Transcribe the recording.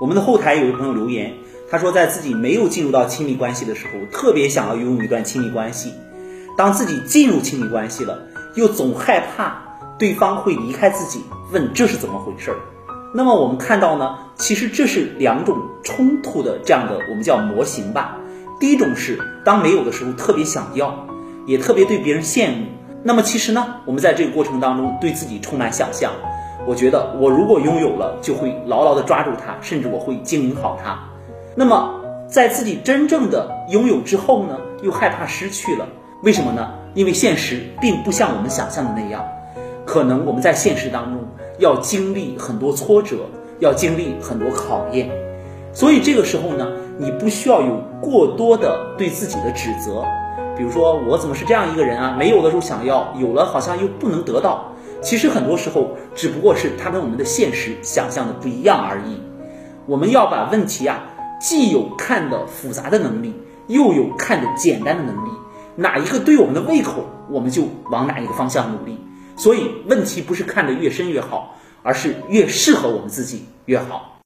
我们的后台有个朋友留言，他说在自己没有进入到亲密关系的时候，特别想要拥有一段亲密关系；当自己进入亲密关系了，又总害怕对方会离开自己，问这是怎么回事儿？那么我们看到呢，其实这是两种冲突的这样的我们叫模型吧。第一种是当没有的时候特别想要，也特别对别人羡慕。那么其实呢，我们在这个过程当中对自己充满想象。我觉得我如果拥有了，就会牢牢地抓住它，甚至我会经营好它。那么在自己真正的拥有之后呢，又害怕失去了。为什么呢？因为现实并不像我们想象的那样，可能我们在现实当中。要经历很多挫折，要经历很多考验，所以这个时候呢，你不需要有过多的对自己的指责。比如说，我怎么是这样一个人啊？没有的时候想要，有了好像又不能得到。其实很多时候，只不过是它跟我们的现实想象的不一样而已。我们要把问题啊，既有看的复杂的能力，又有看的简单的能力，哪一个对我们的胃口，我们就往哪一个方向努力。所以问题不是看得越深越好，而是越适合我们自己越好。